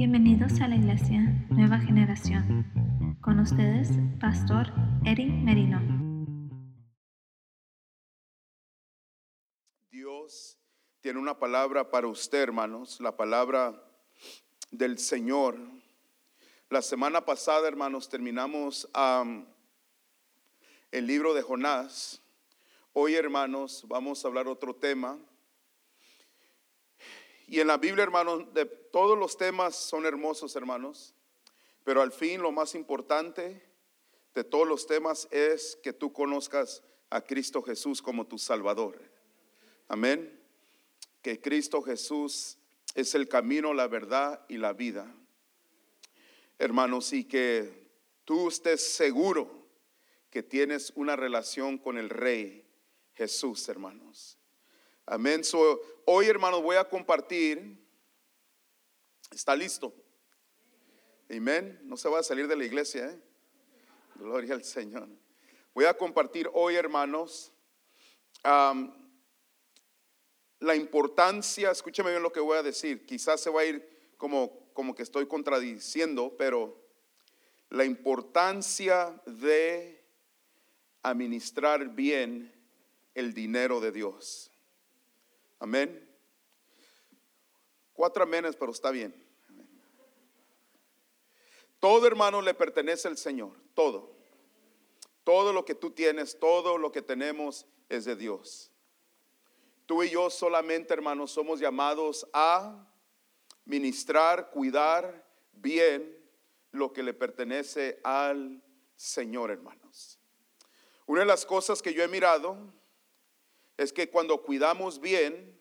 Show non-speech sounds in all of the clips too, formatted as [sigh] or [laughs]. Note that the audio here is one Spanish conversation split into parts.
Bienvenidos a la Iglesia Nueva Generación. Con ustedes, Pastor Eric Merino. Dios tiene una palabra para usted, hermanos, la palabra del Señor. La semana pasada, hermanos, terminamos am, el libro de Jonás. Hoy, hermanos, vamos a hablar otro tema. Y en la Biblia, hermanos, de todos los temas son hermosos, hermanos. Pero al fin, lo más importante de todos los temas es que tú conozcas a Cristo Jesús como tu Salvador. Amén. Que Cristo Jesús es el camino, la verdad y la vida. Hermanos, y que tú estés seguro que tienes una relación con el Rey Jesús, hermanos. Amén. Hoy, hermanos, voy a compartir. ¿Está listo? Amén. No se va a salir de la iglesia, ¿eh? Gloria al Señor. Voy a compartir hoy, hermanos, la importancia, escúchame bien lo que voy a decir, quizás se va a ir como, como que estoy contradiciendo, pero la importancia de administrar bien el dinero de Dios. Amén. Cuatro amenes, pero está bien. Todo hermano le pertenece al Señor, todo. Todo lo que tú tienes, todo lo que tenemos es de Dios. Tú y yo solamente, hermanos, somos llamados a ministrar, cuidar bien lo que le pertenece al Señor, hermanos. Una de las cosas que yo he mirado es que cuando cuidamos bien,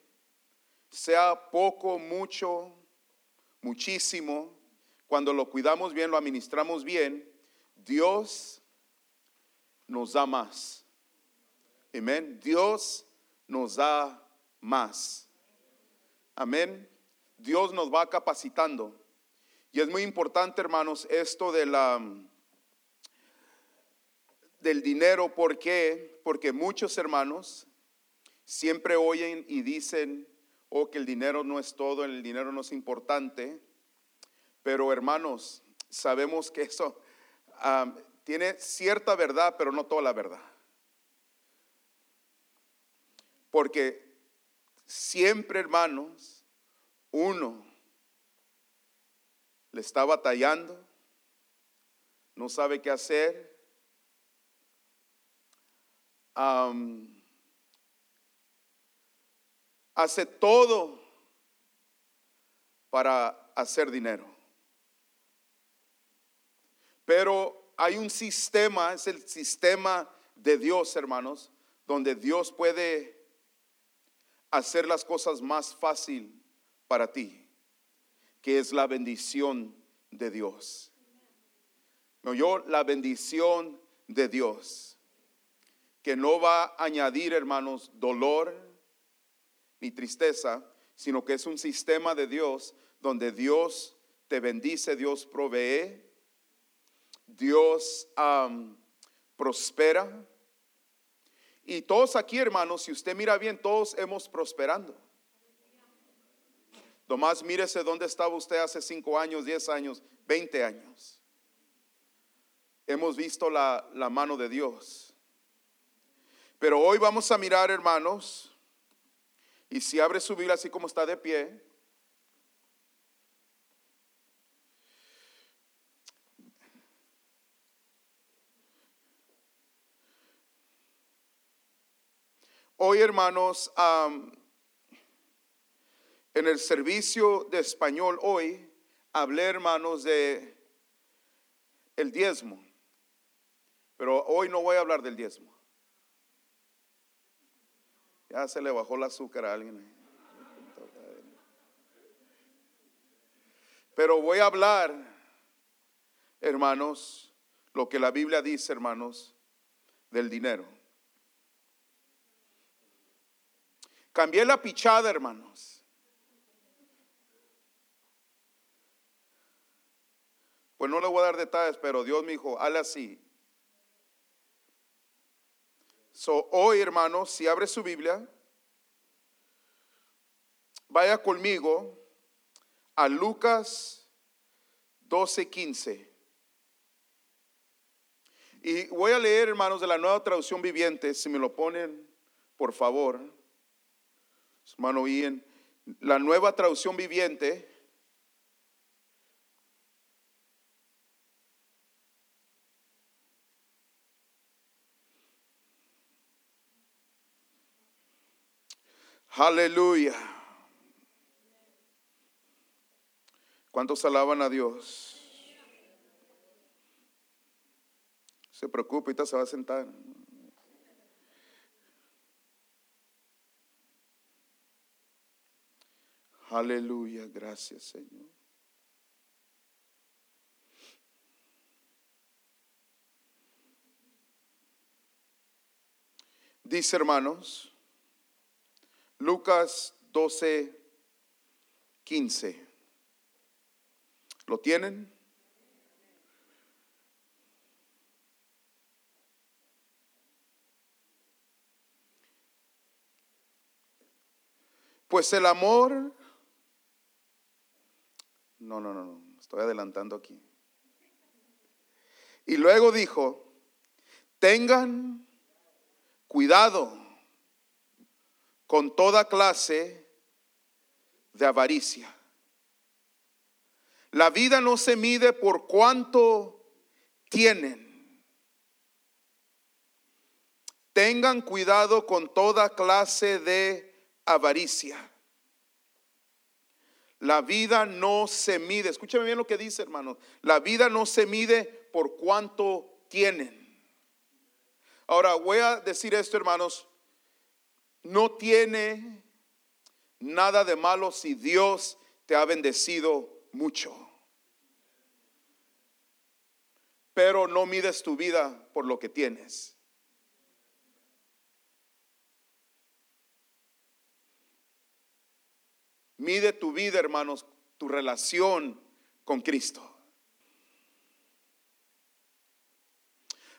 sea poco, mucho, muchísimo, cuando lo cuidamos bien, lo administramos bien, Dios nos da más. Amén. Dios nos da más. Amén. Dios nos va capacitando. Y es muy importante, hermanos, esto de la del dinero, ¿por qué? Porque muchos hermanos siempre oyen y dicen, oh, que el dinero no es todo, el dinero no es importante. Pero hermanos, sabemos que eso ah, tiene cierta verdad, pero no toda la verdad. Porque siempre, hermanos, uno le está batallando, no sabe qué hacer. Hace todo para hacer dinero. Pero hay un sistema, es el sistema de Dios, hermanos, donde Dios puede hacer las cosas más fácil para ti, que es la bendición de Dios. No, yo la bendición de Dios, que no va a añadir, hermanos, dolor ni tristeza, sino que es un sistema de Dios donde Dios te bendice, Dios provee, Dios prospera. Y todos aquí, hermanos, si usted mira bien, todos hemos prosperando. Nomás mírese dónde estaba usted hace 5 años, 10 años, 20 años. Hemos visto la, la mano de Dios. Pero hoy vamos a mirar, hermanos, y si abre su Biblia así como está de pie, Hoy, hermanos, am, en el servicio de español hoy hablé, hermanos, de el diezmo. Pero hoy no voy a hablar del diezmo. Ya se le bajó el azúcar a alguien. Pero voy a hablar, hermanos, lo que la Biblia dice, hermanos, del dinero. Cambié la pichada, hermanos. Pues no le voy a dar detalles, pero Dios me dijo, hazle así. So, hoy, hermanos, si abre su Biblia, vaya conmigo a Lucas 12, 15. Y voy a leer, hermanos, de la nueva traducción viviente, si me lo ponen, por favor. Hermano Ian, la nueva traducción viviente. Aleluya. ¿Cuántos alaban a Dios? Se preocupe, ahorita se va a sentar. Aleluya, gracias Señor. Dice hermanos, Lucas 12, 15. ¿Lo tienen? Pues el amor, no, no, no, no, estoy adelantando aquí. Y luego dijo, tengan cuidado con toda clase de avaricia. La vida no se mide por cuánto tienen. Tengan cuidado con toda clase de avaricia. La vida no se mide, escúchame bien lo que dice hermano, la vida no se mide por cuánto tienen. Ahora voy a decir esto hermanos, no tiene nada de malo si Dios te ha bendecido mucho. Pero no mides tu vida por lo que tienes. Mide tu vida, hermanos, tu relación con Cristo.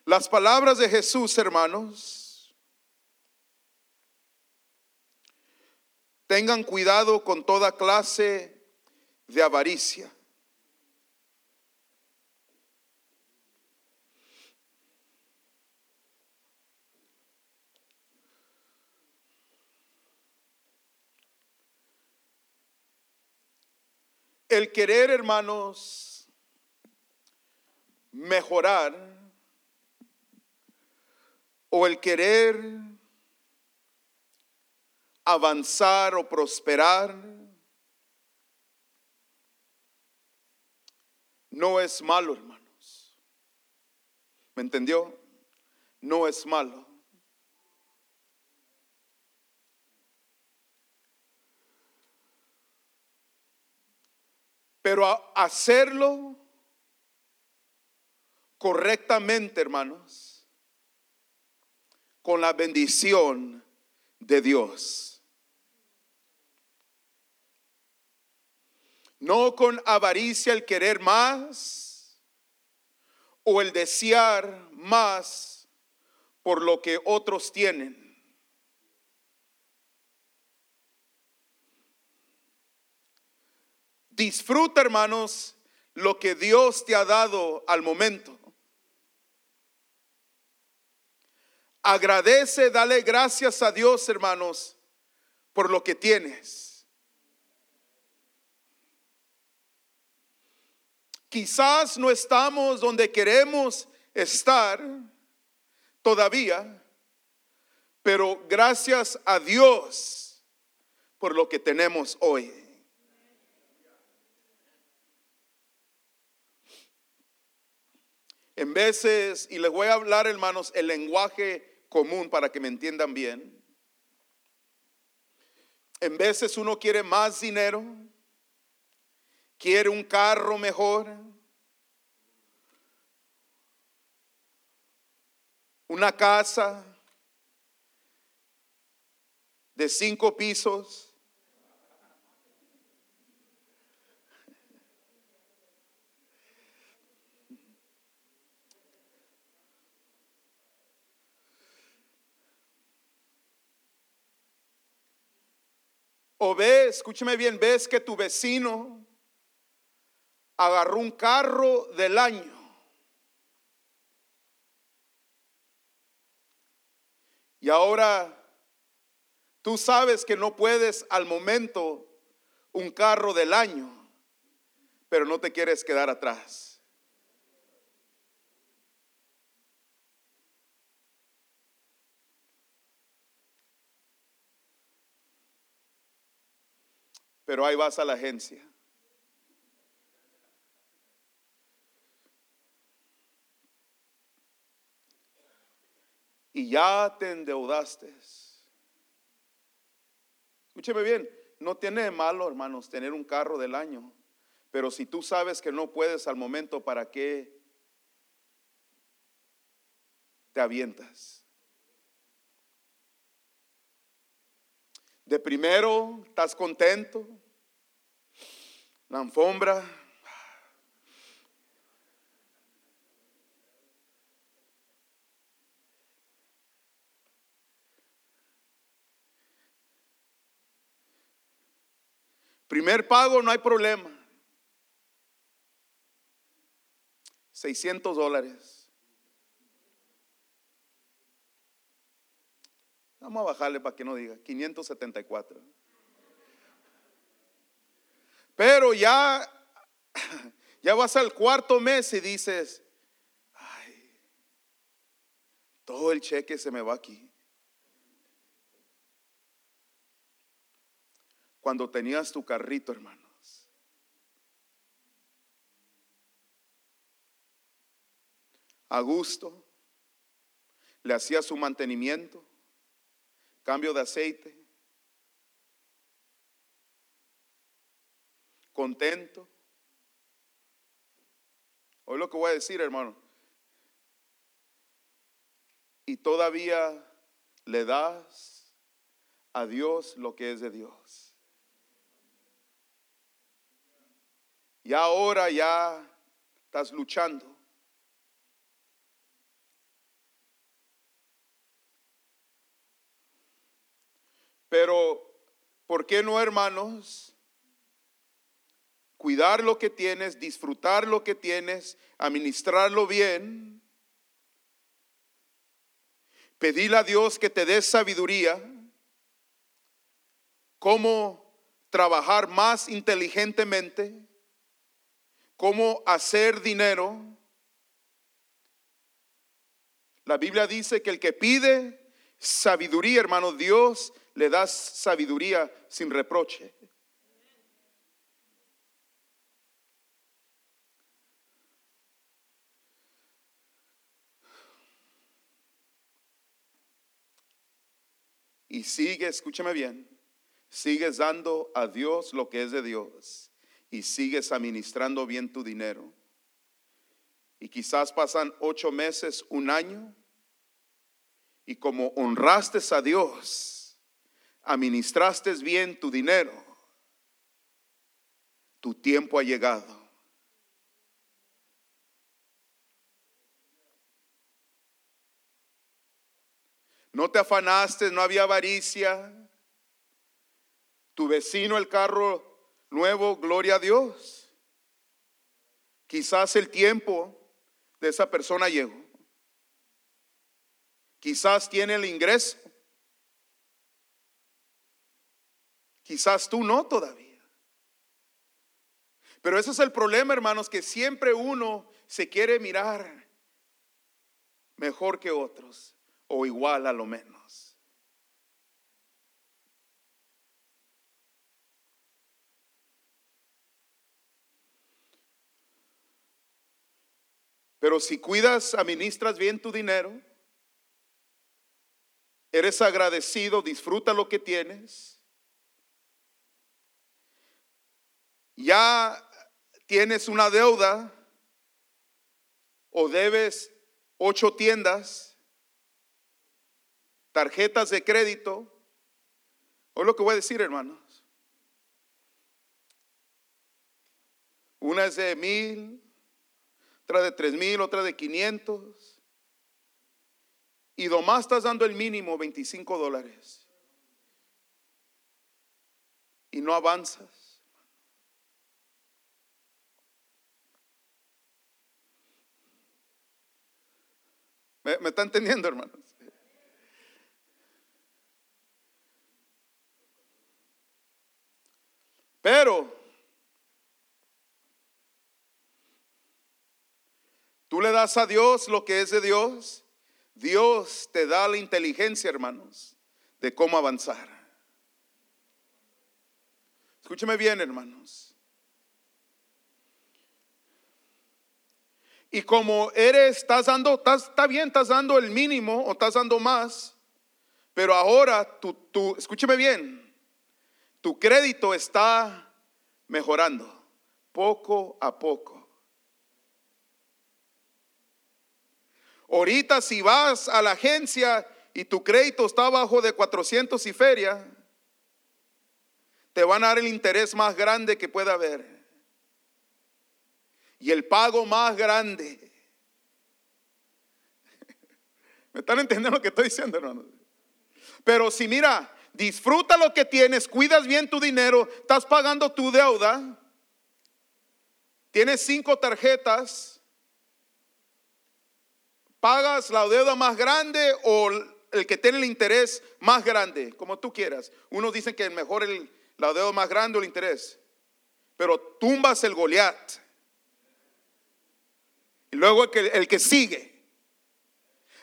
Las palabras de Jesús, hermanos, tengan cuidado con toda clase de avaricia. El querer, hermanos, mejorar o el querer avanzar o prosperar no es malo, hermanos. ¿Me entendió? No es malo. Pero hacerlo correctamente, hermanos, con la bendición de Dios. No con avaricia el querer más o el desear más por lo que otros tienen. Disfruta, hermanos, lo que Dios te ha dado al momento. Agradece, dale gracias a Dios, hermanos, por lo que tienes. Quizás no estamos donde queremos estar todavía, pero gracias a Dios por lo que tenemos hoy. En veces, y les voy a hablar, hermanos, el lenguaje común para que me entiendan bien. En veces uno quiere más dinero, quiere un carro mejor, una casa de cinco pisos O ves, escúcheme bien, ves que tu vecino agarró un carro del año. Y ahora tú sabes que no puedes al momento un carro del año, pero no te quieres quedar atrás. Pero ahí vas a la agencia. Y ya te endeudaste. Escúcheme bien, no tiene de malo, hermanos, tener un carro del año, pero si tú sabes que no puedes al momento, ¿para qué te avientas? De primero, estás contento, la alfombra, Primer pago, no hay problema. 600 dólares. Vamos a bajarle para que no diga. 574. Pero ya, [laughs] ya vas al cuarto mes y dices, ay, todo el cheque se me va aquí. Cuando tenías tu carrito, hermanos. A gusto, le hacía su mantenimiento, cambio de aceite, contento. Hoy lo que voy a decir, hermano. Y todavía le das a Dios lo que es de Dios. Y ahora ya estás luchando. Pero, ¿por qué no, hermanos? Cuidar lo que tienes, disfrutar lo que tienes, administrarlo bien. Pedirle a Dios que te dé sabiduría. Cómo trabajar más inteligentemente cómo hacer dinero. La Biblia dice que el que pide sabiduría, hermano, Dios le da sabiduría sin reproche. Y sigue, escúchame bien, sigues dando a Dios lo que es de Dios y sigues administrando bien tu dinero. Y quizás pasan ocho meses, un año, y como honraste a Dios, administraste bien tu dinero, tu tiempo ha llegado. No te afanaste, no había avaricia. Tu vecino el carro nuevo, gloria a Dios. Quizás el tiempo de esa persona llegó. Quizás tiene el ingreso. Quizás tú no todavía. Pero ese es el problema, hermanos, que siempre uno se quiere mirar mejor que otros o igual a lo menos. Pero si cuidas, administras bien tu dinero, eres agradecido, disfruta lo que tienes, ya tienes una deuda o debes ocho tiendas, tarjetas de crédito, o lo que voy a decir, hermanos. Una es de mil, otra de tres mil, otra de 500. Y nomás estás dando el mínimo, 25 dólares. Y no avanzas. ¿Me, me está entendiendo, hermanos? Pero tú le das a Dios lo que es de Dios. Dios te da la inteligencia, hermanos, de cómo avanzar. Escúcheme bien, hermanos. Y como eres, estás dando, estás, está bien, estás dando el mínimo o estás dando más, pero ahora tú, tú, escúcheme bien, tu crédito está mejorando poco a poco. Ahorita si vas a la agencia y tu crédito está abajo de 400 y feria, te van a dar el interés más grande que pueda haber. Y el pago más grande. [laughs] ¿Me están entendiendo lo que estoy diciendo, hermano? Pero si mira, disfruta lo que tienes, cuidas bien tu dinero, estás pagando tu deuda, tienes cinco tarjetas, pagas la deuda más grande o el que tiene el interés más grande, como tú quieras. Unos dicen que mejor el, la deuda más grande o el interés, pero tumbas el Goliat. Y luego que, el que sigue.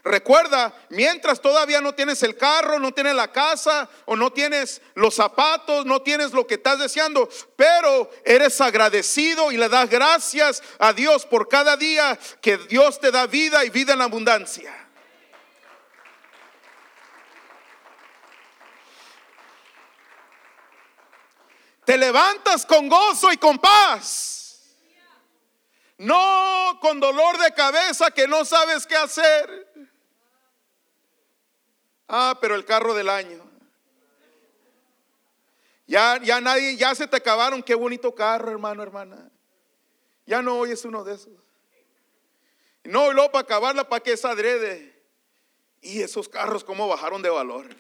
Recuerda, mientras todavía no tienes el carro, no tienes la casa o no tienes los zapatos, no tienes lo que estás deseando, pero eres agradecido y le das gracias a Dios por cada día que Dios te da vida y vida en abundancia. Te levantas con gozo y con paz. No con dolor de cabeza que no sabes qué hacer. Ah, pero el carro del año. Ya, ya nadie, ya se te acabaron. Qué bonito carro, hermano, hermana. Ya no hoy es uno de esos. No, y luego para acabarla, para que es adrede. Y esos carros, cómo bajaron de valor. [laughs]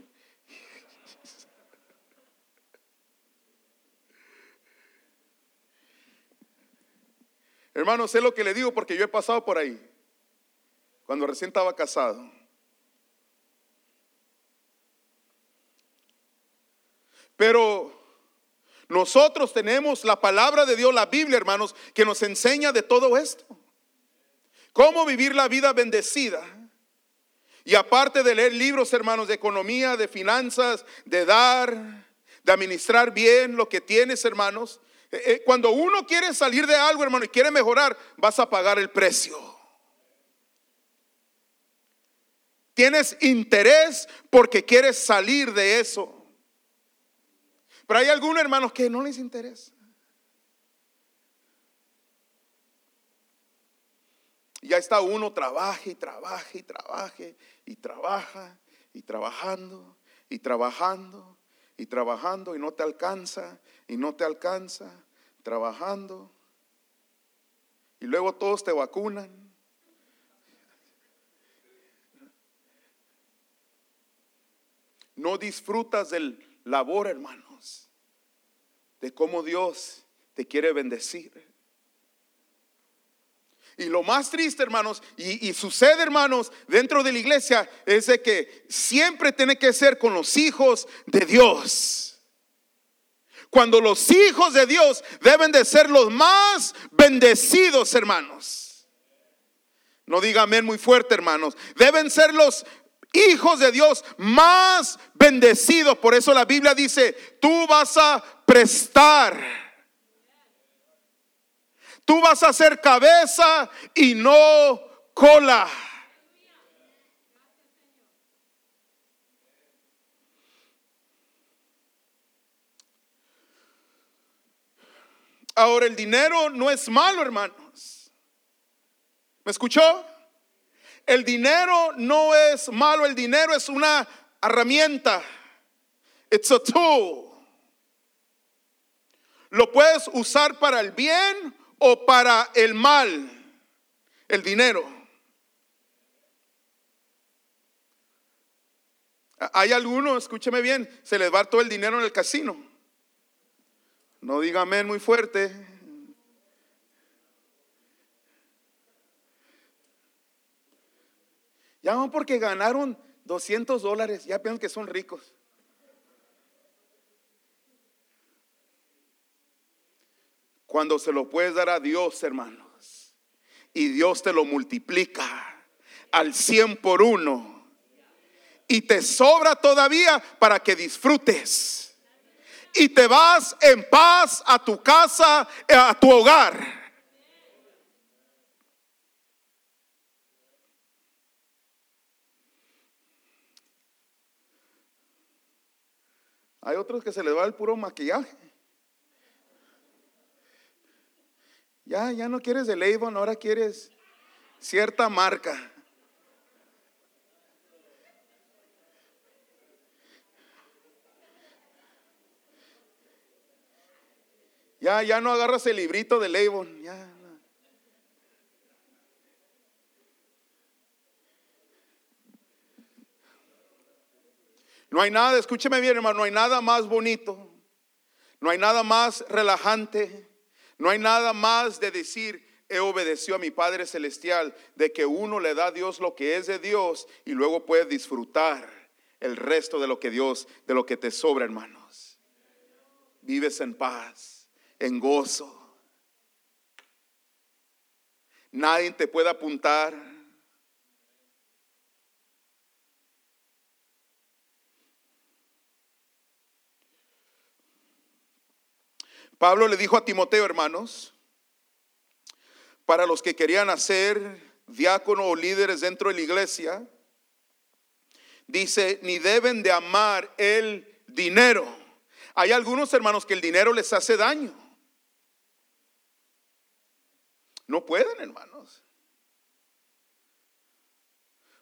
Hermano, sé lo que le digo porque yo he pasado por ahí. Cuando recién estaba casado. Pero nosotros tenemos la palabra de Dios, la Biblia, hermanos, que nos enseña de todo esto. Cómo vivir la vida bendecida. Y aparte de leer libros, hermanos, de economía, de finanzas, de dar, de administrar bien lo que tienes, hermanos. Eh, eh, cuando uno quiere salir de algo, hermano, y quiere mejorar, vas a pagar el precio. Tienes interés porque quieres salir de eso. Pero hay algunos hermanos que no les interesa. Ya está uno, trabaje y trabaje y trabaje y trabaja y trabajando y trabajando y trabajando y no te alcanza y no te alcanza, trabajando. Y luego todos te vacunan. No disfrutas del labor, hermanos, de cómo Dios te quiere bendecir. Y lo más triste, hermanos, y, sucede, hermanos, dentro de la iglesia, es de que siempre tiene que ser con los hijos de Dios. Cuando los hijos de Dios deben de ser los más bendecidos, hermanos. No diga amén muy fuerte, hermanos. Deben ser los hijos de Dios más bendecidos. Por eso la Biblia dice, tú vas a prestar. Tú vas a ser cabeza y no cola. Ahora el dinero no es malo, hermanos. ¿Me escuchó? El dinero no es malo, el dinero es una herramienta. It's a tool. Lo puedes usar para el bien o para el mal. El dinero. Hay algunos, escúcheme bien, se les va todo el dinero en el casino. No diga amén muy fuerte. Ya van porque ganaron 200 dólares, ya piensan que son ricos. Cuando se lo puedes dar a Dios, hermanos, y Dios te lo multiplica al 100 por uno, y te sobra todavía para que disfrutes. Y te vas en paz a tu casa, a tu hogar. Hay otros que se les va el puro maquillaje. Ya, ya no quieres el Avon, ahora quieres cierta marca. Ya, ya no agarras el librito de Avon. Ya, no. hay nada, escúcheme bien hermano, no hay nada más bonito, no hay nada más relajante, no hay nada más de decir, he obedecido a mi Padre Celestial, de que uno le da a Dios lo que es de Dios y luego puede disfrutar el resto de lo que Dios, de lo que te sobra, hermanos. Vives en paz, en gozo. Nadie te puede apuntar. Pablo le dijo a Timoteo, hermanos, para los que querían hacer diácono o líderes dentro de la iglesia, dice, ni deben de amar el dinero. Hay algunos hermanos que el dinero les hace daño. No pueden, hermanos.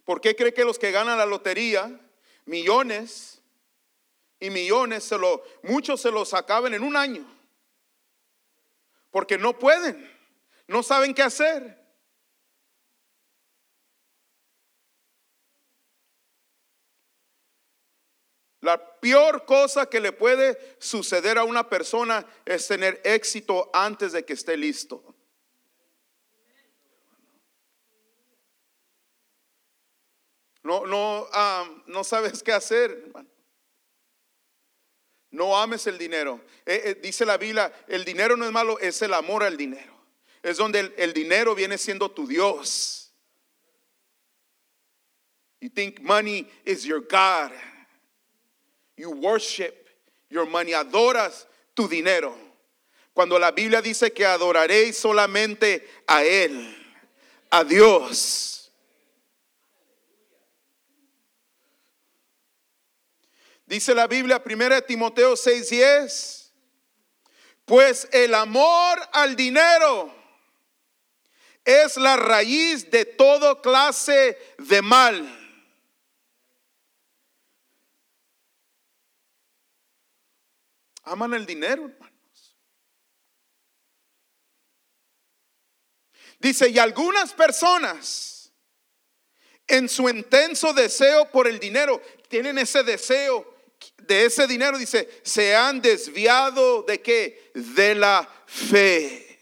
¿Por qué cree que los que ganan la lotería, millones y millones, muchos se los acaban en un año? Porque no pueden, no saben qué hacer. La peor cosa que le puede suceder a una persona es tener éxito antes de que esté listo. No, no, ah, no sabes qué hacer, hermano. No ames el dinero. Eh, eh, dice la Biblia, el dinero no es malo, es el amor al dinero. Es donde el, el dinero viene siendo tu Dios. You think money is your God. You worship your money. Adoras tu dinero. Cuando la Biblia dice que adoraréis solamente a Él, a Dios. Dice la Biblia, 1 Timoteo 6:10, pues el amor al dinero es la raíz de toda clase de mal. Aman el dinero, hermanos. Dice, y algunas personas en su intenso deseo por el dinero, tienen ese deseo de ese dinero, dice, se han desviado de qué? De la fe.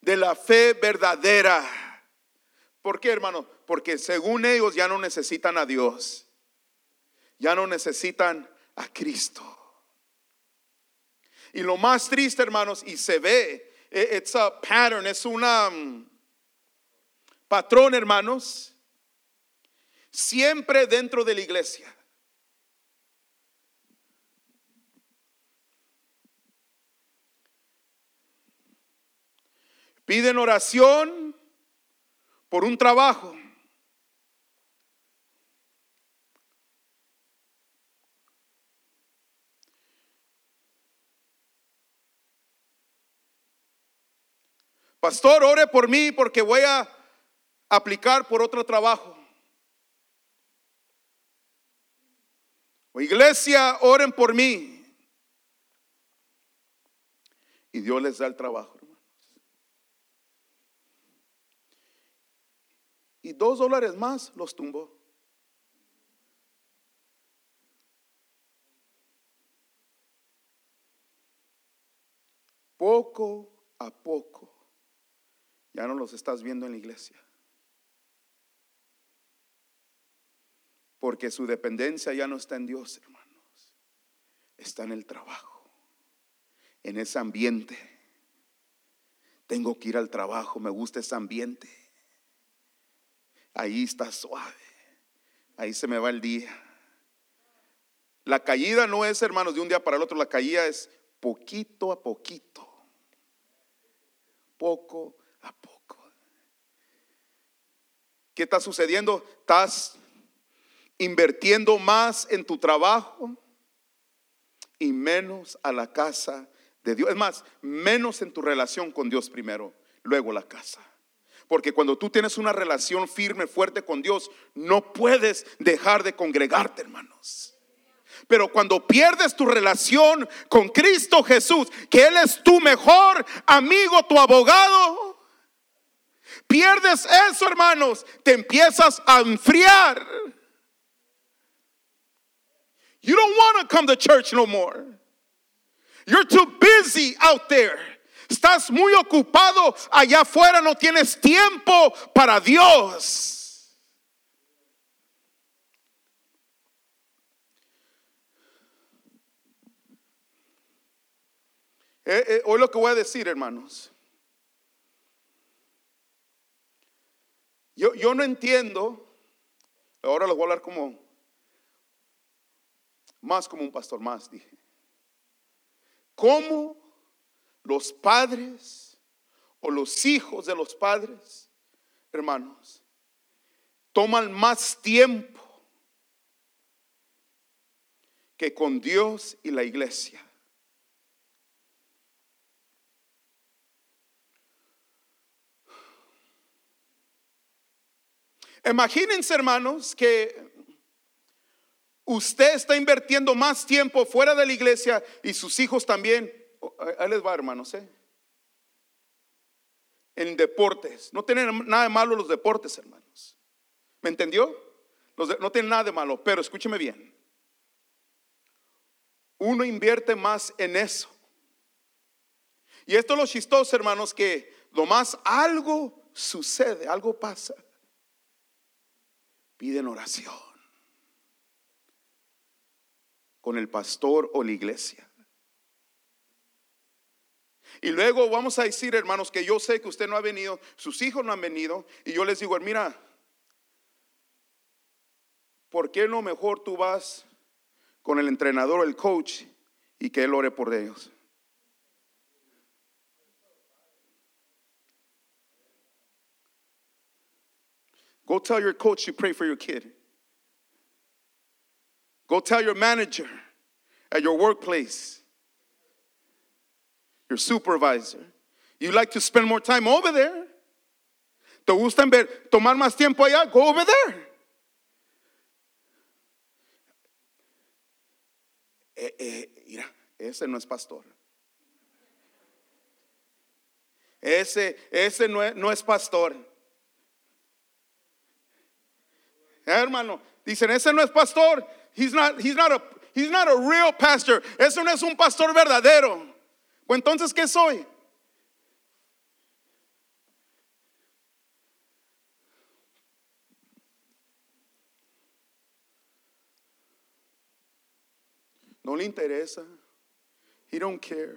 De la fe verdadera. ¿Por qué, hermano? Porque según ellos ya no necesitan a Dios. Ya no necesitan a Cristo. Y lo más triste, hermanos, y se ve, e, it's a pattern, es una um, patrón, hermanos, siempre dentro de la iglesia. Piden oración por un trabajo. Pastor, ore por mí porque voy a aplicar por otro trabajo. Iglesia, oren por mí. Y Dios les da el trabajo. Y dos dólares más los tumbó. Poco a poco, ya no los estás viendo en la iglesia. Porque su dependencia ya no está en Dios, hermanos. Está en el trabajo, en ese ambiente. Tengo que ir al trabajo, me gusta ese ambiente. Ahí está suave. Ahí se me va el día. La caída no es, hermanos, de un día para el otro. La caída es poquito a poquito. Poco a poco. ¿Qué está sucediendo? Estás invirtiendo más en tu trabajo y menos a la casa de Dios. Es más, menos en tu relación con Dios primero, luego la casa. Porque cuando tú tienes una relación firme, fuerte con Dios, no puedes dejar de congregarte, hermanos. Pero cuando pierdes tu relación con Cristo Jesús, que Él es tu mejor amigo, tu abogado, pierdes eso, hermanos, te empiezas a enfriar. You don't want to come to church no more. You're too busy out there. Estás muy ocupado allá afuera, no tienes tiempo para Dios. Eh, eh, hoy lo que voy a decir, hermanos. Yo, yo no entiendo, ahora lo voy a hablar como, más como un pastor, más dije. ¿Cómo los padres o los hijos de los padres, hermanos, toman más tiempo que con Dios y la iglesia. Imagínense, hermanos, que usted está invirtiendo más tiempo fuera de la iglesia y sus hijos también ahí les va, hermanos, ¿eh? En deportes. No tienen nada de malo los deportes, hermanos. ¿Me entendió? no tienen nada de malo, pero escúcheme bien. Uno invierte más en eso. Y esto es lo chistoso, hermanos, que lo más algo sucede, algo pasa. Piden oración con el pastor o la iglesia. Y luego vamos a decir, hermanos, que yo sé que usted no ha venido, sus hijos no han venido, y yo les digo, mira, ¿por qué no mejor tú vas con el entrenador el coach y que él ore por ellos? Go tell your coach you pray for your kid. Go tell your manager at your workplace your supervisor. You like to spend more time over there. ¿Te gusta ver, tomar más tiempo allá? Go over there. Eh, eh, ese no es pastor. Ese, ese no es, no es pastor. Hermano, dicen, ese no es pastor. He's not, he's not a, he's not a real pastor. Ese no es un pastor verdadero. Pues entonces, ¿qué soy? No le interesa. He don't care.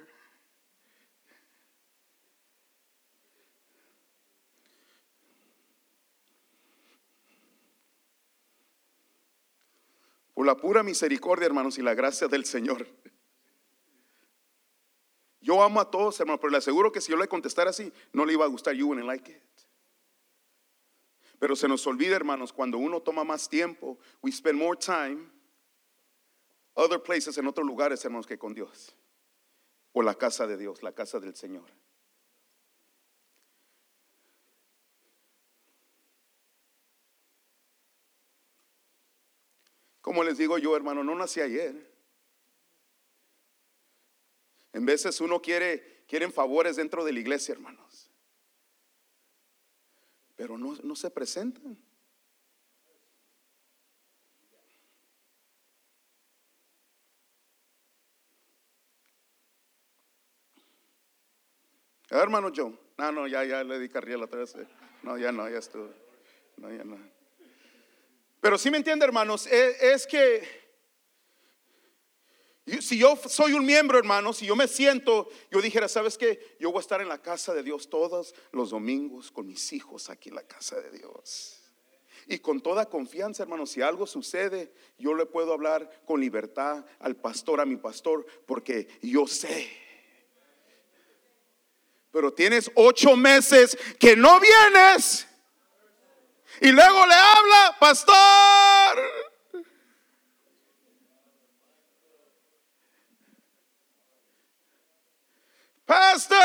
Por la pura misericordia, hermanos, y la gracia del Señor. Yo amo a todos, hermano, pero le aseguro que si yo le contestara así, no le iba a gustar. You wouldn't like it. Pero se nos olvida, hermanos, cuando uno toma más tiempo, we spend more time other places en otros lugares, hermanos, que con Dios. O la casa de Dios, la casa del Señor. Como les digo yo, hermano, no nací ayer. En veces uno quiere, quieren favores dentro de la iglesia, hermanos. Pero no, no se presentan. hermano Joe. No, no, ya, ya le di carril otra vez. No, ya no, ya estuvo. No, ya no. Pero sí me entiende, hermanos, es, es que si yo soy un miembro, hermanos, si yo me siento, yo dijera, ¿sabes qué? Yo voy a estar en la casa de Dios todos los domingos con mis hijos aquí en la casa de Dios. Y con toda confianza, hermanos, si algo sucede, yo le puedo hablar con libertad al pastor, a mi pastor, porque yo sé. Pero tienes ocho meses que no vienes. Y luego le habla, pastor. Pastor,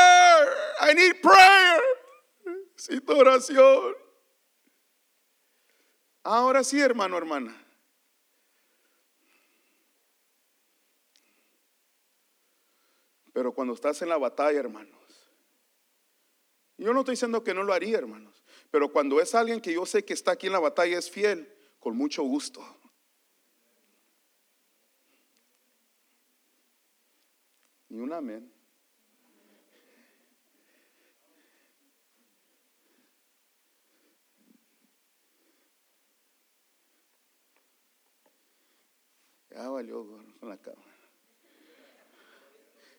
I need prayer. Necesito oración. Ahora sí, hermano, hermana. Pero cuando estás en la batalla, hermanos, yo no estoy diciendo que no lo haría, hermanos, pero cuando es alguien que yo sé que está aquí en la batalla es fiel, con mucho gusto. Ni un amén.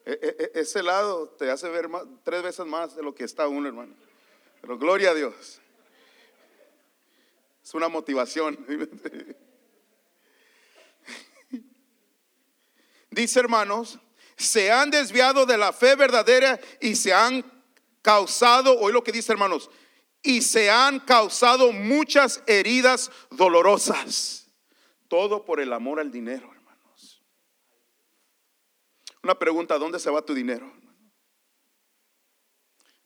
E, e, e, ese lado te hace ver tres veces más de lo que está uno, hermano. Pero gloria a Dios. Es una motivación. [laughs] Dice hermanos, se han desviado de la fe verdadera y se han causado, oí lo que dice hermanos, y se han causado muchas heridas dolorosas. Todo por el amor al dinero, hermanos. Una pregunta, ¿dónde se va tu dinero?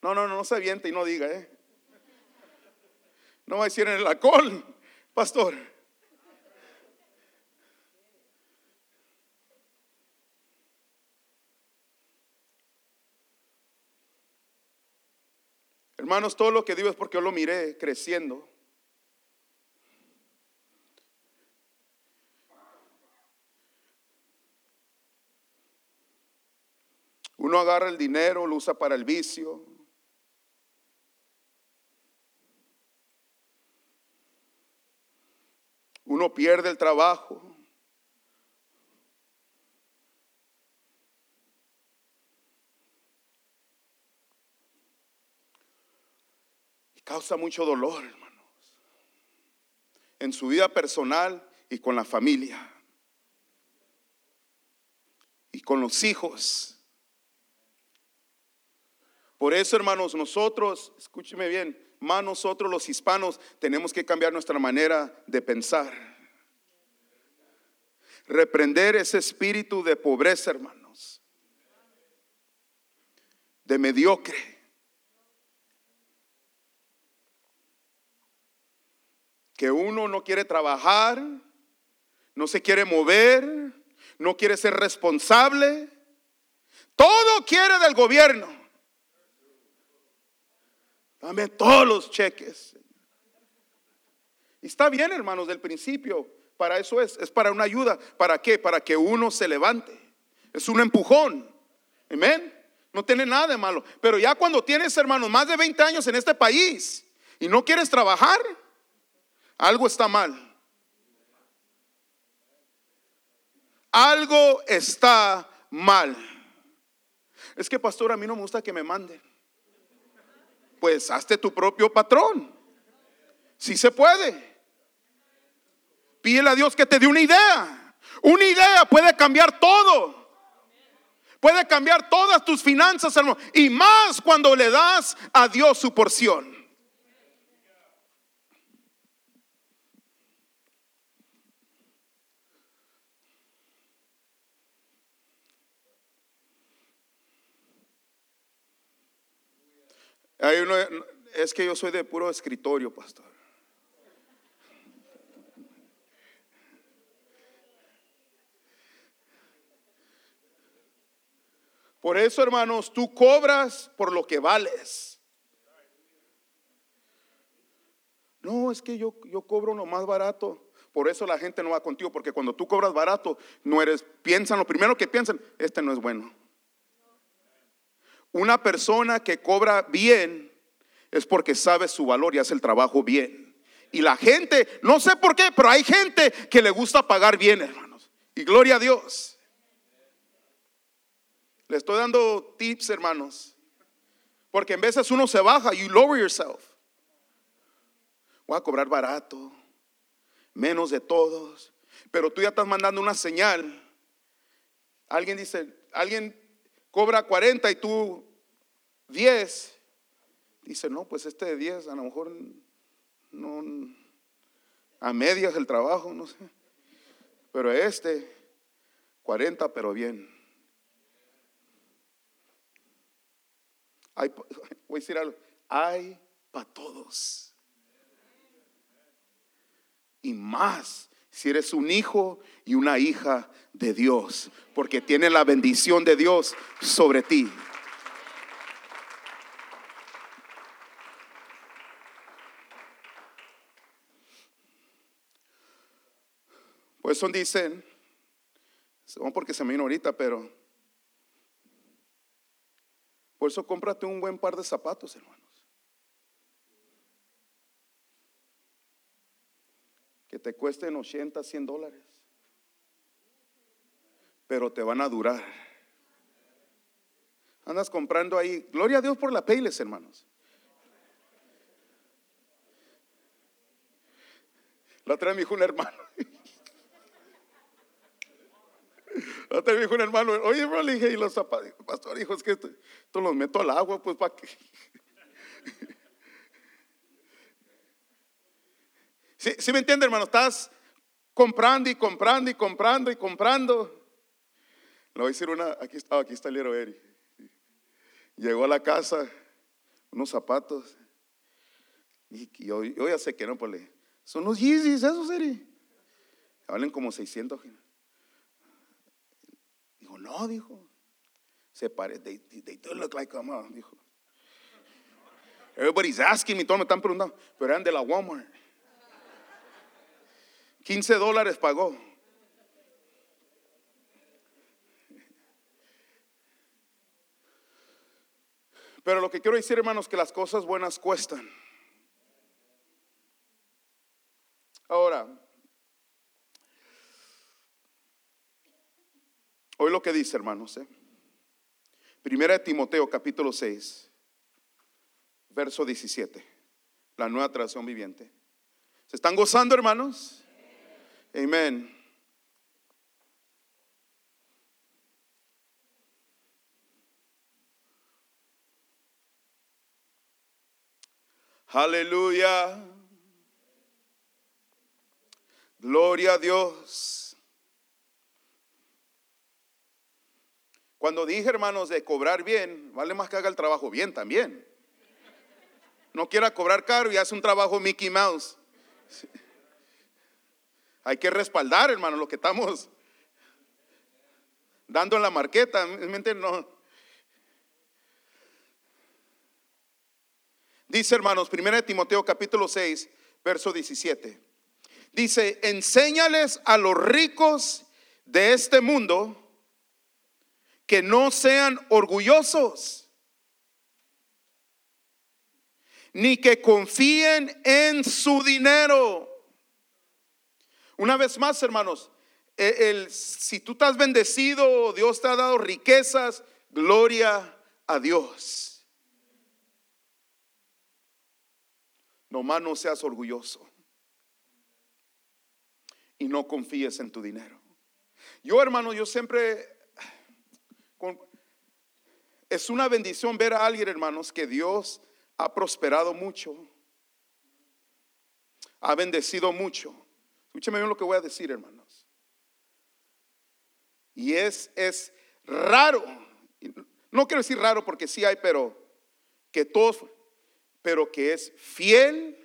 No, no, no, no se aviente y no diga, ¿eh? No va a decir en el alcohol, pastor. Hermanos, todo lo que digo es porque yo lo miré creciendo. Uno agarra el dinero, lo usa para el vicio. Uno pierde el trabajo. Y causa mucho dolor, hermanos. En su vida personal y con la familia. Y con los hijos. Por eso, hermanos, nosotros, escúcheme bien, más nosotros los hispanos tenemos que cambiar nuestra manera de pensar. Reprender ese espíritu de pobreza, hermanos. De mediocre. Que uno no quiere trabajar, no se quiere mover, no quiere ser responsable. Todo quiere del gobierno. Dame todos los cheques. Y está bien, hermanos, del principio. Para eso es. Es para una ayuda. ¿Para qué? Para que uno se levante. Es un empujón. Amén. No tiene nada de malo. Pero ya cuando tienes, hermanos, más de 20 años en este país y no quieres trabajar, algo está mal. Algo está mal. Es que, pastor, a mí no me gusta que me manden pues hazte tu propio patrón. Si se puede. Pídele a Dios que te dé una idea. Una idea puede cambiar todo. Puede cambiar todas tus finanzas, hermano. Y más cuando le das a Dios su porción. Es que yo soy de puro escritorio, pastor. Por eso, hermanos, tú cobras por lo que vales. No, es que yo, yo cobro lo más barato. Por eso la gente no va contigo, porque cuando tú cobras barato, no eres, piensan, lo primero que piensan, este no es bueno. Una persona que cobra bien es porque sabe su valor y hace el trabajo bien. Y la gente, no sé por qué, pero hay gente que le gusta pagar bien, hermanos. Y gloria a Dios. Le estoy dando tips, hermanos. Porque en veces uno se baja, you lower yourself. Voy a cobrar barato, menos de todos. Pero tú ya estás mandando una señal. Alguien dice, alguien cobra 40 y tú 10. Dice, no, pues este de 10 a lo mejor no, a medias el trabajo, no sé. Pero este, 40, pero bien. Hay, [laughs] voy a decir algo, hay para todos. Y más si eres un hijo y una hija de Dios, porque tiene la bendición de Dios sobre ti. Pues son dicen, porque se me vino ahorita, pero por eso cómprate un buen par de zapatos, hermanos. Que te cuesten 80, 100 dólares. Pero te van a durar. Andas comprando ahí. Gloria a Dios por la Payles, hermanos. La otra vez me dijo un hermano. La otra vez me dijo un hermano, oye, bro, le dije, y los zapatos, pastor, hijo, es que esto, los meto al agua, pues para que. ¿Sí, me entiende, hermano? Estás comprando y comprando y comprando y comprando. Le voy a decir una, aquí está, aquí está el Eri. Llegó a la casa, unos zapatos. Y yo, ya sé que no, pues son los Yeezys, esos, Eri. Valen como 600. Dijo, no, dijo. Se parece, they, they do look like a mom, dijo. Everybody's asking me, todos me están preguntando, pero eran de la Walmart. 15 dólares pagó. Pero lo que quiero decir, hermanos, que las cosas buenas cuestan. Ahora, hoy lo que dice, hermanos, ¿eh? Primera de Timoteo, capítulo 6, verso 17, la nueva traducción viviente. ¿Se están gozando, hermanos? Amén. Aleluya. Gloria a Dios. Cuando dije, hermanos, de cobrar bien, vale más que haga el trabajo bien también. No quiera cobrar caro y hace un trabajo Mickey Mouse. Hay que respaldar, hermano, lo que estamos dando en la marqueta. No. Dice, hermanos, 1 Timoteo capítulo 6, verso 17. Dice, enséñales a los ricos de este mundo que no sean orgullosos, ni que confíen en su dinero una vez más, hermanos, e, el, si tú estás bendecido, Dios te ha dado riquezas, gloria a Dios. Nomás no seas orgulloso y no confíes en tu dinero. Yo, hermano, yo siempre es una bendición ver a alguien, hermanos, que Dios ha prosperado mucho, ha bendecido mucho. Escúcheme bien lo que voy a decir, hermanos. Y es, es raro, no quiero decir raro porque sí hay, pero que todos, pero que es fiel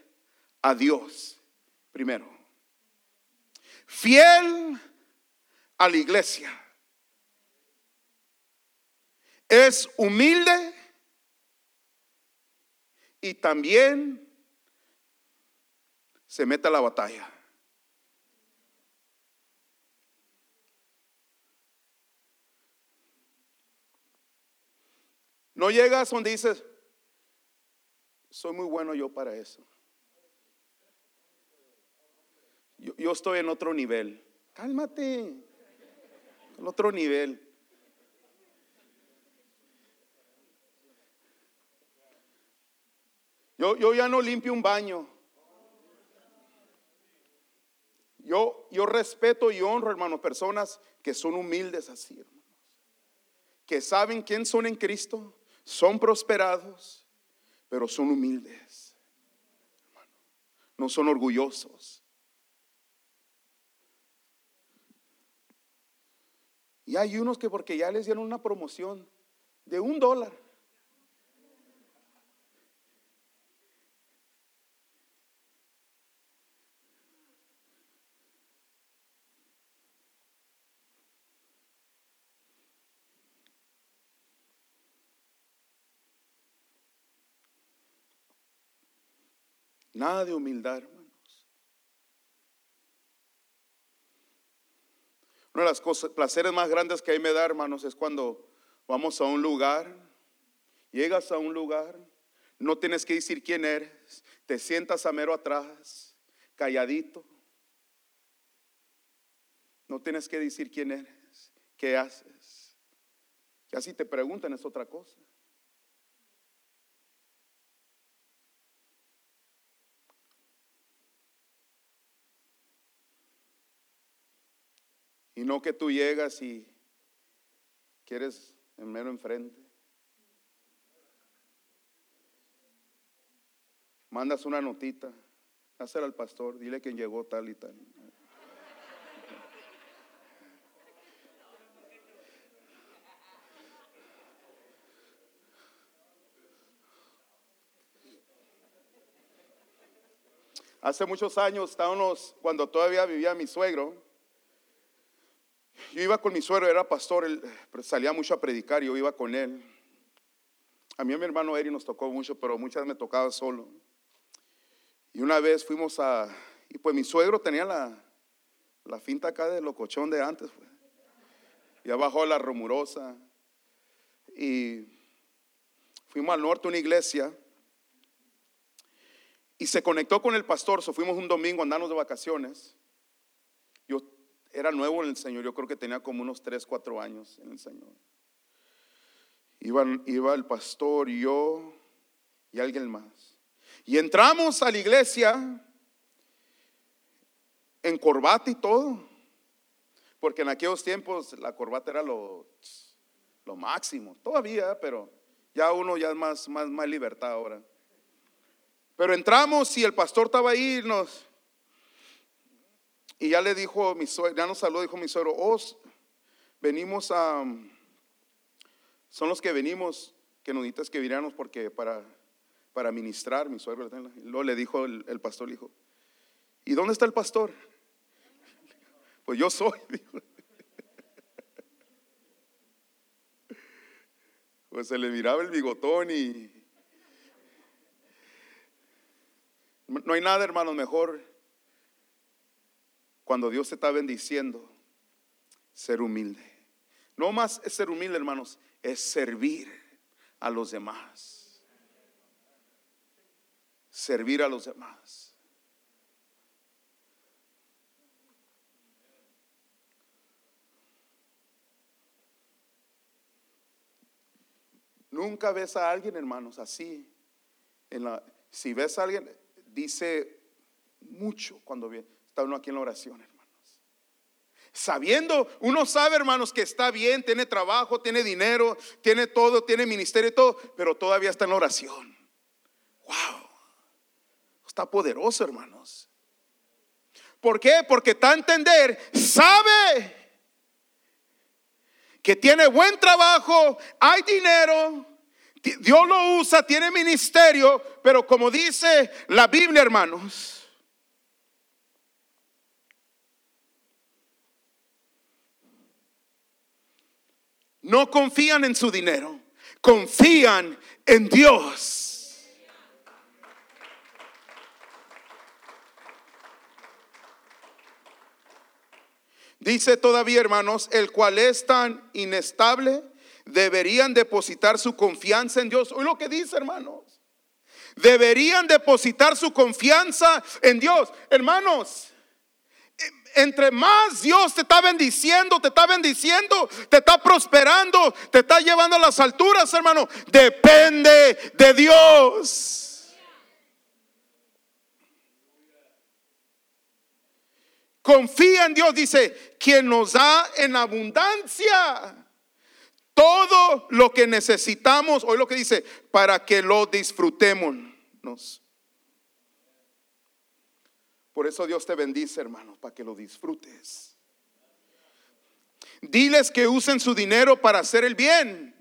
a Dios, primero. Fiel a la iglesia. Es humilde y también se mete a la batalla. No llegas donde dices, soy muy bueno yo para eso. yo estoy en otro nivel. Cálmate. En otro nivel. Yo, yo ya no limpio un baño. Yo, yo respeto y honro, hermanos, personas que son humildes así, hermanos. Que saben quién son en Cristo, son prosperados, pero son humildes. No son orgullosos. Y hay unos que porque ya les dieron una promoción de un dólar. Nada de humildad, hermanos. Una de las cosas, placeres más grandes que hay me da, hermanos, es cuando vamos a un lugar, llegas a un lugar, no tienes que decir quién eres, te sientas a mero atrás, calladito. No tienes que decir quién eres, qué haces. Y así te preguntan es otra cosa. No que tú llegas y quieres en mero enfrente. Mandas una notita, hacer al pastor, dile que llegó tal y tal. Hace muchos años, estábamos, cuando todavía vivía mi suegro, yo iba con mi suegro, era pastor, él salía mucho a predicar, yo iba con él. A mí a mi hermano Eri nos tocó mucho, pero muchas me tocaba solo. Y una vez fuimos a, y pues mi suegro tenía la, la finta acá de locochón de antes. Pues. Ya bajó la rumorosa. Y fuimos al norte a una iglesia. Y se conectó con el pastor. So fuimos un domingo, andamos de vacaciones. Era nuevo en el Señor, yo creo que tenía como unos 3, 4 años en el Señor. iba el pastor, yo y alguien más. Y entramos a la iglesia en corbata y todo, porque en aquellos tiempos la corbata era lo, lo máximo, todavía, pero ya uno ya es más, más, más libertad ahora. Pero entramos y el pastor estaba ahí, nos, y ya le dijo mi suegro, ya nos saludó, dijo mi suegro, oh, venimos a, son los que venimos, que nos necesitas que viniéramos porque para, para ministrar, mi suegro. luego le dijo el, pastor, le dijo, ¿y dónde está el pastor? [laughs] Pues yo soy, [laughs] dijo. Pues se le miraba el bigotón y... No hay nada, hermanos, mejor cuando Dios te está bendiciendo, ser humilde. No más es ser humilde, hermanos, es servir a los demás. Servir a los demás. Nunca ves a alguien, hermanos, así. En la, si ves a alguien, dice mucho cuando viene está uno aquí en la oración, hermanos. Sabiendo, uno sabe, hermanos, que está bien, tiene trabajo, tiene dinero, tiene todo, tiene ministerio y todo, pero todavía está en la oración. Wow. Está poderoso, hermanos. ¿Por qué? Porque está a entender, sabe que tiene buen trabajo, hay dinero, Dios lo usa, tiene ministerio, pero como dice la Biblia, hermanos, no confían en su dinero, confían en Dios. Dice todavía, hermanos, el cual es tan inestable, deberían depositar su confianza en Dios. Oye lo que dice, hermanos. Deberían depositar su confianza en Dios. Hermanos, entre más Dios te está bendiciendo, te está bendiciendo, te está prosperando, te está llevando a las alturas, hermano, depende de Dios. Confía en Dios, dice, quien nos da en abundancia todo lo que necesitamos, hoy lo que dice, para que lo disfrutemos. Por eso Dios te bendice, hermano, para que lo disfrutes. Diles que usen su dinero para hacer el bien.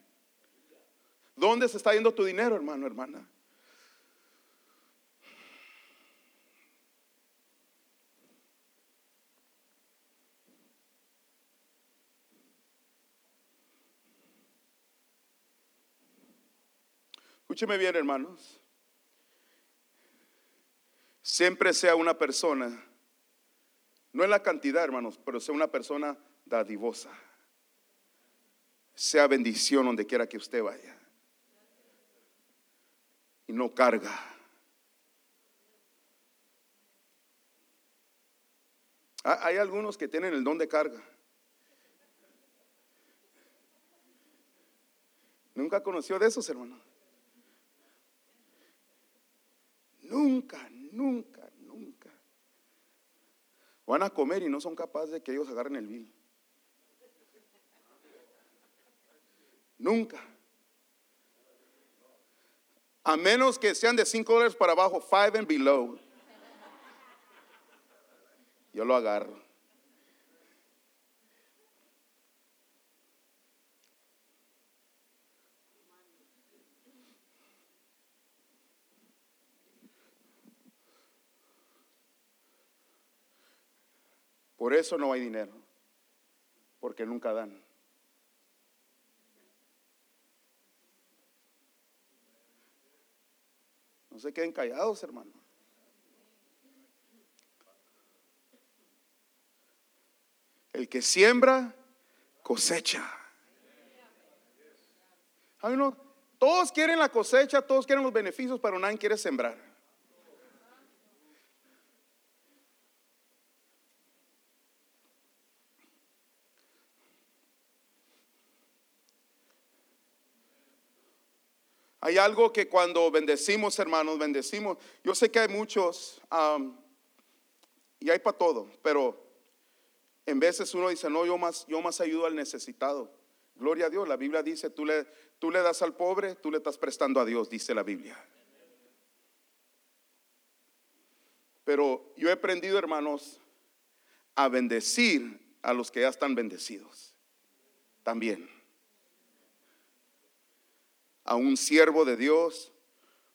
¿Dónde se está yendo tu dinero, hermano, hermana? Escúcheme bien, hermanos. Siempre sea una persona, no en la cantidad, hermanos, pero sea una persona dadivosa. Sea bendición donde quiera que usted vaya. Y no carga. Ah, hay algunos que tienen el don de carga. Nunca conoció de esos, hermanos. Nunca, nunca, nunca. Van a comer y no son capaces de que ellos agarren el bill. Nunca. A menos que sean de 5 dólares para abajo, 5 and below. Yo lo agarro. Por eso no hay dinero, porque nunca dan. No se queden callados, hermano. El que siembra, cosecha. todos quieren la cosecha, todos quieren los beneficios, pero nadie quiere sembrar. Hay algo que cuando bendecimos, hermanos, bendecimos. Yo sé que hay muchos, y hay para todo, pero en veces uno dice, no, yo más, yo más ayudo al necesitado. Gloria a Dios, la Biblia dice, tú le, tú le das al pobre, tú le estás prestando a Dios, dice la Biblia. Pero yo he aprendido, hermanos, a bendecir a los que ya están bendecidos. También a un siervo de Dios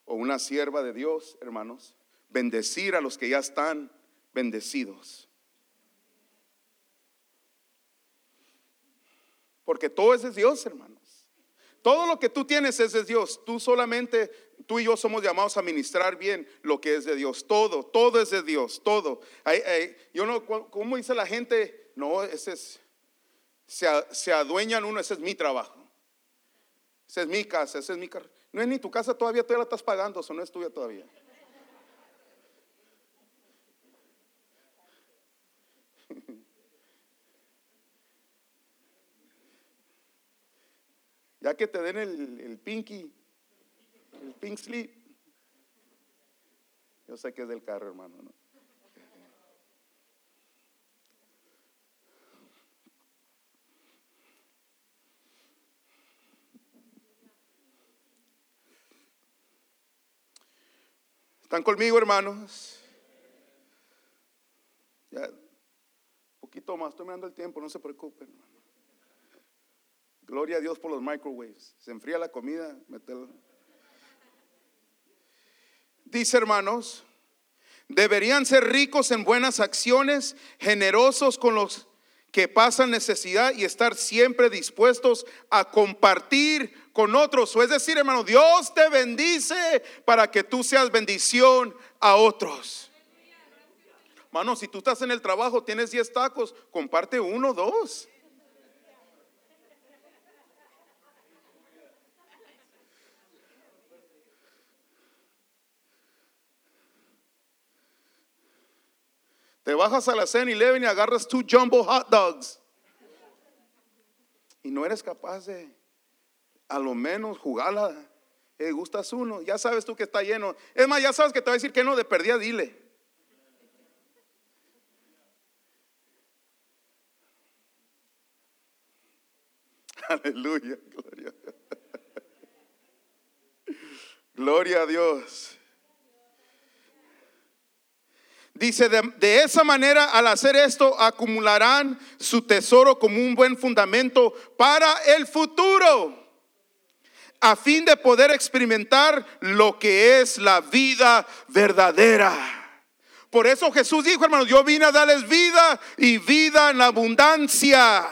o una sierva de Dios, hermanos, bendecir a los que ya están bendecidos. Porque todo es de Dios, hermanos. Todo lo que tú tienes es de Dios. Tú solamente, tú y yo somos llamados a ministrar bien lo que es de Dios. Todo, todo es de Dios, todo. yo no, ¿cómo dice la gente? No, ese es, se, se adueñan uno, ese es mi trabajo. Esa es mi casa, esa es mi casa. No es ni tu casa todavía, tú la estás pagando, eso no es tuya todavía. [laughs] ya que te den el, el pinky, el pink slip. Yo sé que es del carro, hermano, ¿no? ¿Están conmigo, hermanos? Un poquito más, estoy mirando el tiempo, no se preocupen. Gloria a Dios por los microwaves. Se enfría la comida, Dice, hermanos, deberían ser ricos en buenas acciones, generosos con los que pasan necesidad y estar siempre dispuestos a compartir con otros. O es decir, hermano, Dios te bendice para que tú seas bendición a otros. Hermano, si tú estás en el trabajo, tienes 10 tacos, comparte uno, dos. Te bajas a la 7-Eleven y agarras two jumbo hot dogs. Y no eres capaz de, a lo menos, jugarla. Eh, gustas uno, ya sabes tú que está lleno. Es más, ya sabes que te va a decir que no, de perdida, dile. [laughs] Aleluya, gloria. Gloria a Dios. Dice, de, esa manera al hacer esto acumularán su tesoro como un buen fundamento para el futuro, a fin de poder experimentar lo que es la vida verdadera. Por eso Jesús dijo, hermanos, yo vine a darles vida y vida en abundancia.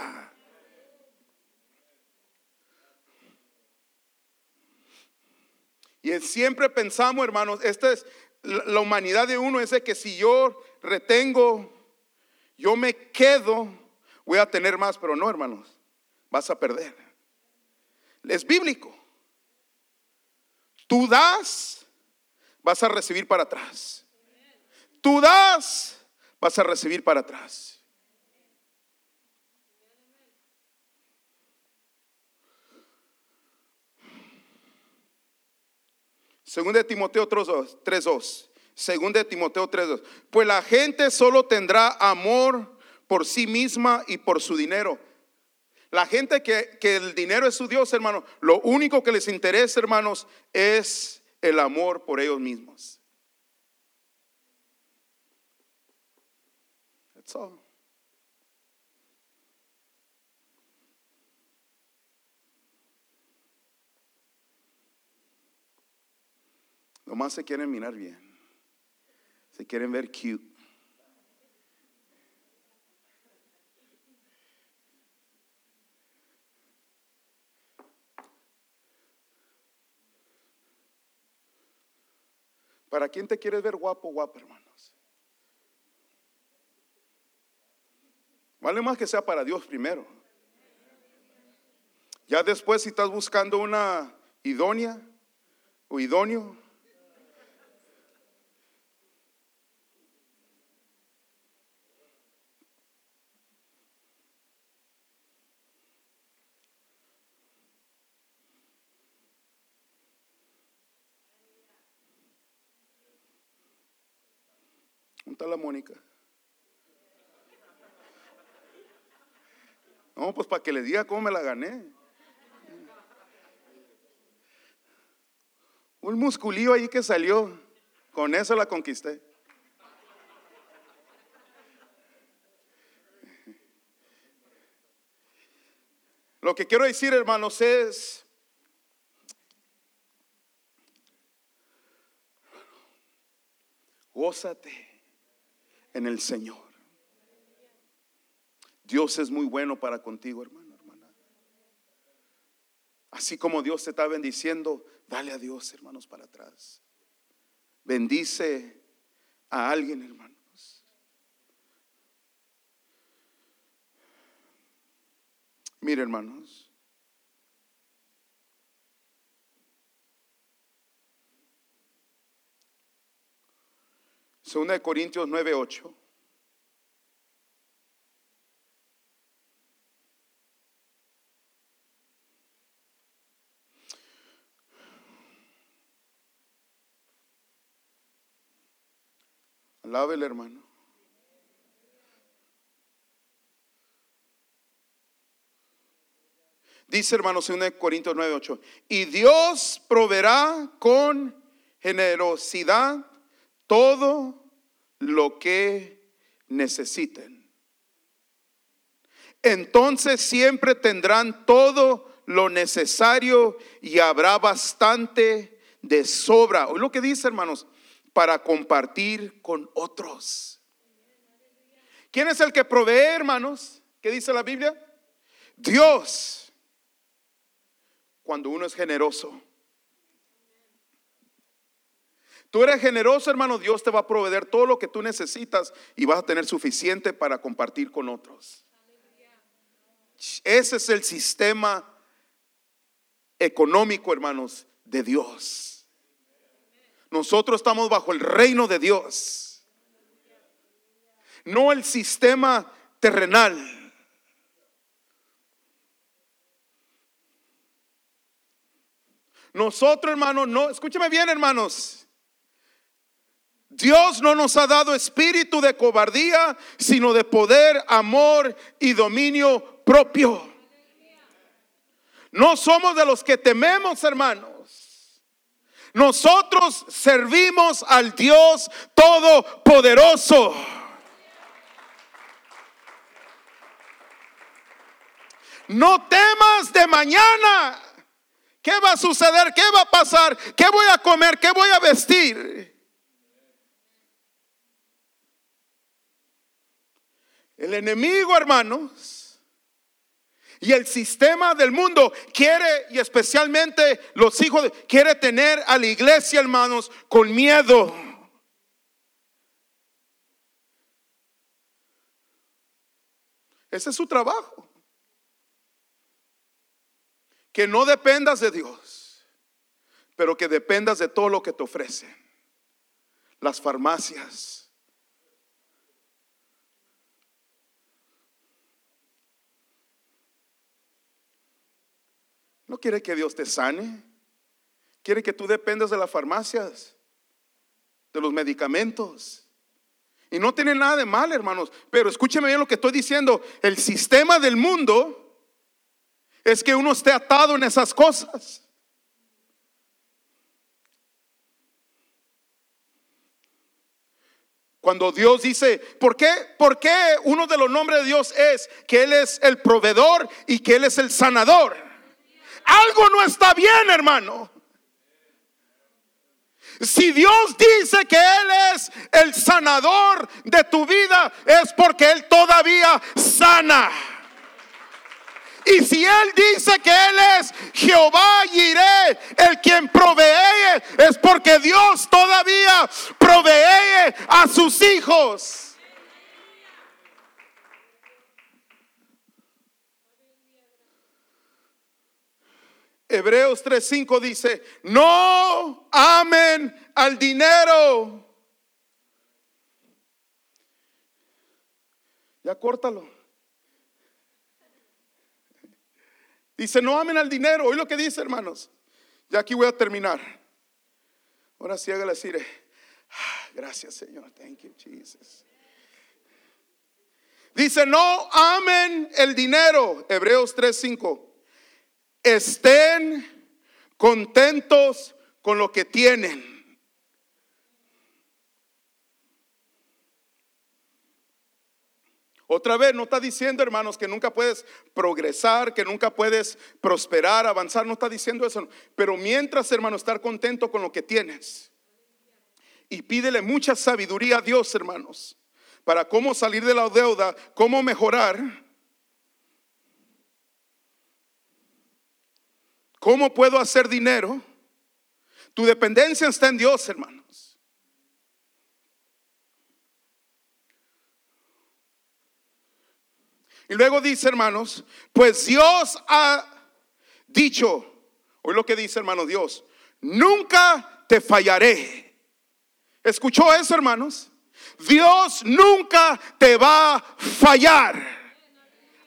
Y siempre pensamos, hermanos, esta es la humanidad de uno, es que si yo retengo, yo me quedo, voy a tener más, pero no, hermanos, vas a perder. Es bíblico. Tú das, vas a recibir para atrás. Tú das, vas a recibir para atrás. Según de Timoteo 3.2. Según de Timoteo 3.2. Pues la gente solo tendrá amor por sí misma y por su dinero. La gente que, el dinero es su Dios, hermano, lo único que les interesa, hermanos, es el amor por ellos mismos. That's all. Nomás se quieren mirar bien. Se quieren ver cute. ¿Para quién te quieres ver guapo, guapo, hermanos? Vale más que sea para Dios primero. Ya después, si estás buscando una idónea o idóneo, la Mónica? No, pues para que le diga cómo me la gané. Un musculillo ahí que salió, con eso la conquisté. Lo que quiero decir, hermanos, es gózate en el Señor. Dios es muy bueno para contigo, hermano, hermana. Así como Dios te está bendiciendo, dale a Dios, hermanos, para atrás. Bendice a alguien, hermanos. Mire, hermanos. Segunda de Corintios 9:8. Alabe el hermano. Dice hermano 2 Corintios 9:8. Y Dios proveerá con generosidad todo lo que necesiten. Entonces siempre tendrán todo lo necesario y habrá bastante de sobra. Hoy lo que dice, hermanos, para compartir con otros. ¿Quién es el que provee, hermanos? ¿Qué dice la Biblia? Dios. Cuando uno es generoso. Tú eres generoso, hermano, Dios te va a proveer todo lo que tú necesitas y vas a tener suficiente para compartir con otros. Ese es el sistema económico, hermanos, de Dios. Nosotros estamos bajo el reino de Dios. no el sistema terrenal. Nosotros, hermanos, no, escúcheme bien, hermanos. Dios no nos ha dado espíritu de cobardía, sino de poder, amor y dominio propio. No somos de los que tememos, hermanos. Nosotros servimos al Dios Todopoderoso. No temas de mañana. ¿Qué va a suceder? ¿Qué va a pasar? ¿Qué voy a comer? ¿Qué voy a vestir? El enemigo, hermanos, y el sistema del mundo quiere, y especialmente los hijos, quiere tener a la iglesia, hermanos, con miedo. Ese es su trabajo. Que no dependas de Dios, pero que dependas de todo lo que te ofrecen. Las farmacias, No quiere que Dios te sane. Quiere que tú dependas de las farmacias, de los medicamentos. Y no tiene nada de mal, hermanos. Pero escúcheme bien lo que estoy diciendo. El sistema del mundo es que uno esté atado en esas cosas. Cuando Dios dice, ¿por qué? ¿por qué uno de los nombres de Dios es que Él es el proveedor y que Él es el sanador? Algo no está bien, hermano. Si Dios dice que Él es el sanador de tu vida, es porque Él todavía sana. Y si Él dice que Él es Jehová iré, el quien provee, es porque Dios todavía provee a sus hijos. Hebreos 3:5 dice, no amen al dinero. Ya córtalo. Dice, no amen al dinero. Oye lo que dice, hermanos. Ya aquí voy a terminar. Ahora sí hágale así. Ah, gracias, Señor. Thank you, Jesus. Dice, no amen el dinero. Hebreos 3:5 estén contentos con lo que tienen. Otra vez, no está diciendo, hermanos, que nunca puedes progresar, que nunca puedes prosperar, avanzar, no está diciendo eso. Pero mientras, hermano, estar contento con lo que tienes. Y pídele mucha sabiduría a Dios, hermanos, para cómo salir de la deuda, cómo mejorar ¿Cómo puedo hacer dinero? Tu dependencia está en Dios, hermanos. Y luego dice, hermanos, pues Dios ha dicho, hoy lo que dice, hermano Dios, nunca te fallaré. ¿Escuchó eso, hermanos? Dios nunca te va a fallar.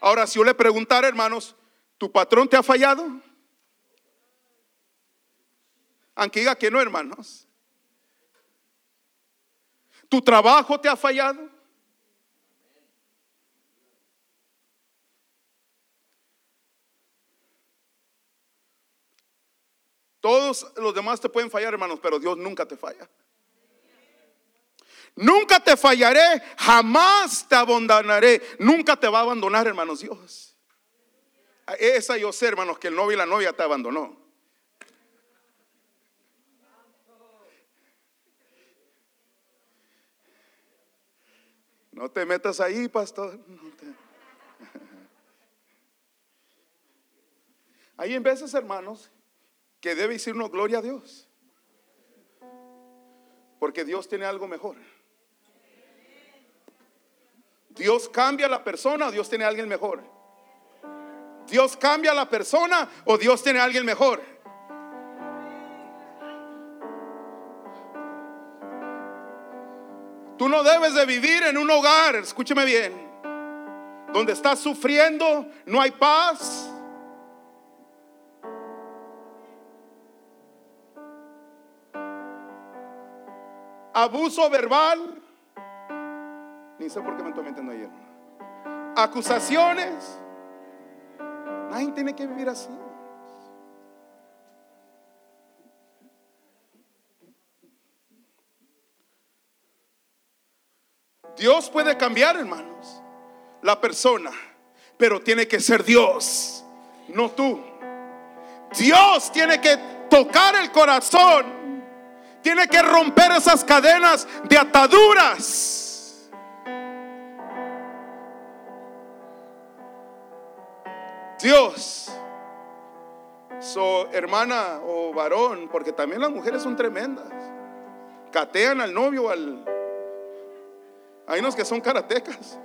Ahora, si yo le preguntara, hermanos, ¿tu patrón te ha fallado? Aunque diga que no, hermanos. ¿Tu trabajo te ha fallado? Todos los demás te pueden fallar, hermanos, pero Dios nunca te falla. Nunca te fallaré, jamás te abandonaré. Nunca te va a abandonar, hermanos, Dios. Esa yo sé, hermanos, que el novio y la novia te abandonó. No te metas ahí, pastor. [laughs] Hay en veces, hermanos, que debe decirnos gloria a Dios. Porque Dios tiene algo mejor. Dios cambia a la persona o Dios tiene a alguien mejor. Dios cambia a la persona o Dios tiene a alguien mejor. Tú no debes de vivir en un hogar, escúcheme bien, donde estás sufriendo, no hay paz. Abuso verbal. Ni sé por qué me estoy metiendo ayer. Acusaciones. Nadie tiene que vivir así. Dios puede cambiar, hermanos, la persona, pero tiene que ser Dios, no tú. Dios tiene que tocar el corazón, tiene que romper esas cadenas de ataduras. Dios, so hermana o varón, porque también las mujeres son tremendas, catean al novio, al, hay unos que son karatecas.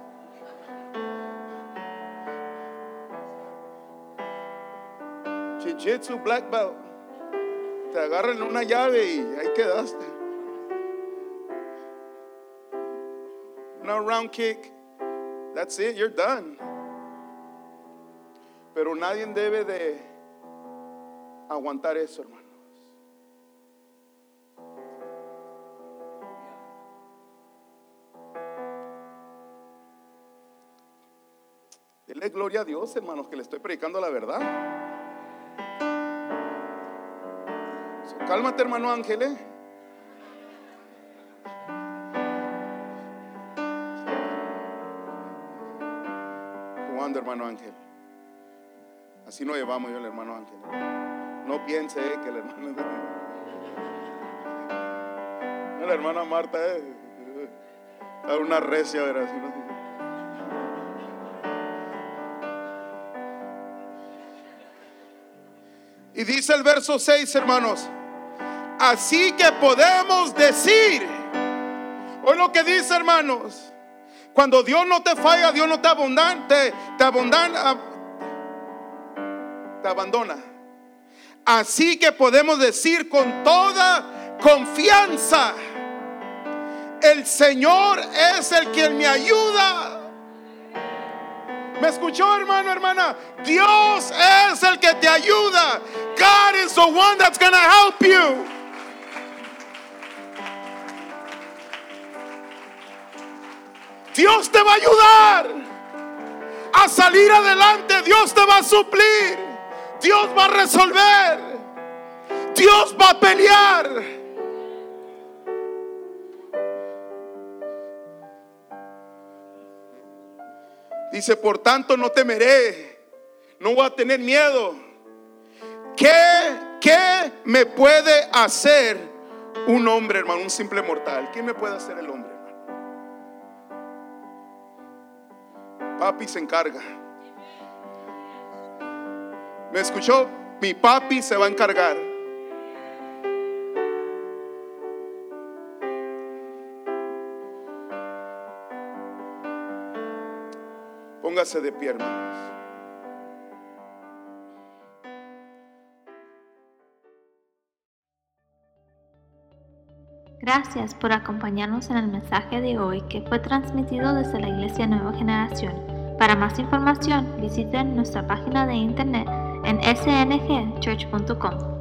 Jiu-Jitsu, black belt. Te agarran una llave y ahí quedaste. Una round kick. That's it, you're done. Pero nadie debe de aguantar eso, hermano. Dile gloria a Dios, hermanos, que le estoy predicando la verdad. cálmate, hermano Ángel. ¿eh? ¿Cómo hermano Ángel? Así no llevamos yo el hermano Ángel. ¿eh? No piense eh, que el hermano. [laughs] No, la hermana Marta, eh. Una recia, ¿verdad? Y dice el verso 6, hermanos. Así que podemos decir. Hoy lo que dice, hermanos. Cuando Dios no te falla, Dios no te abundante, te abandona. Te abandona. Así que podemos decir con toda confianza, el Señor es el quien me ayuda ¿Me escuchó, hermano, hermana? Dios es el que te ayuda. God is the one that's going to help you. Dios te va a ayudar a salir adelante. Dios te va a suplir. Dios va a resolver. Dios va a pelear. Dice, por tanto no temeré, no voy a tener miedo. ¿Qué, qué me puede hacer un hombre, hermano, un simple mortal? ¿Qué me puede hacer el hombre? Papi se encarga. ¿Me escuchó? Mi papi se va a encargar. Gracias por acompañarnos en el mensaje de hoy que fue transmitido desde la Iglesia Nueva Generación. Para más información, visiten nuestra página de internet en sngchurch.com.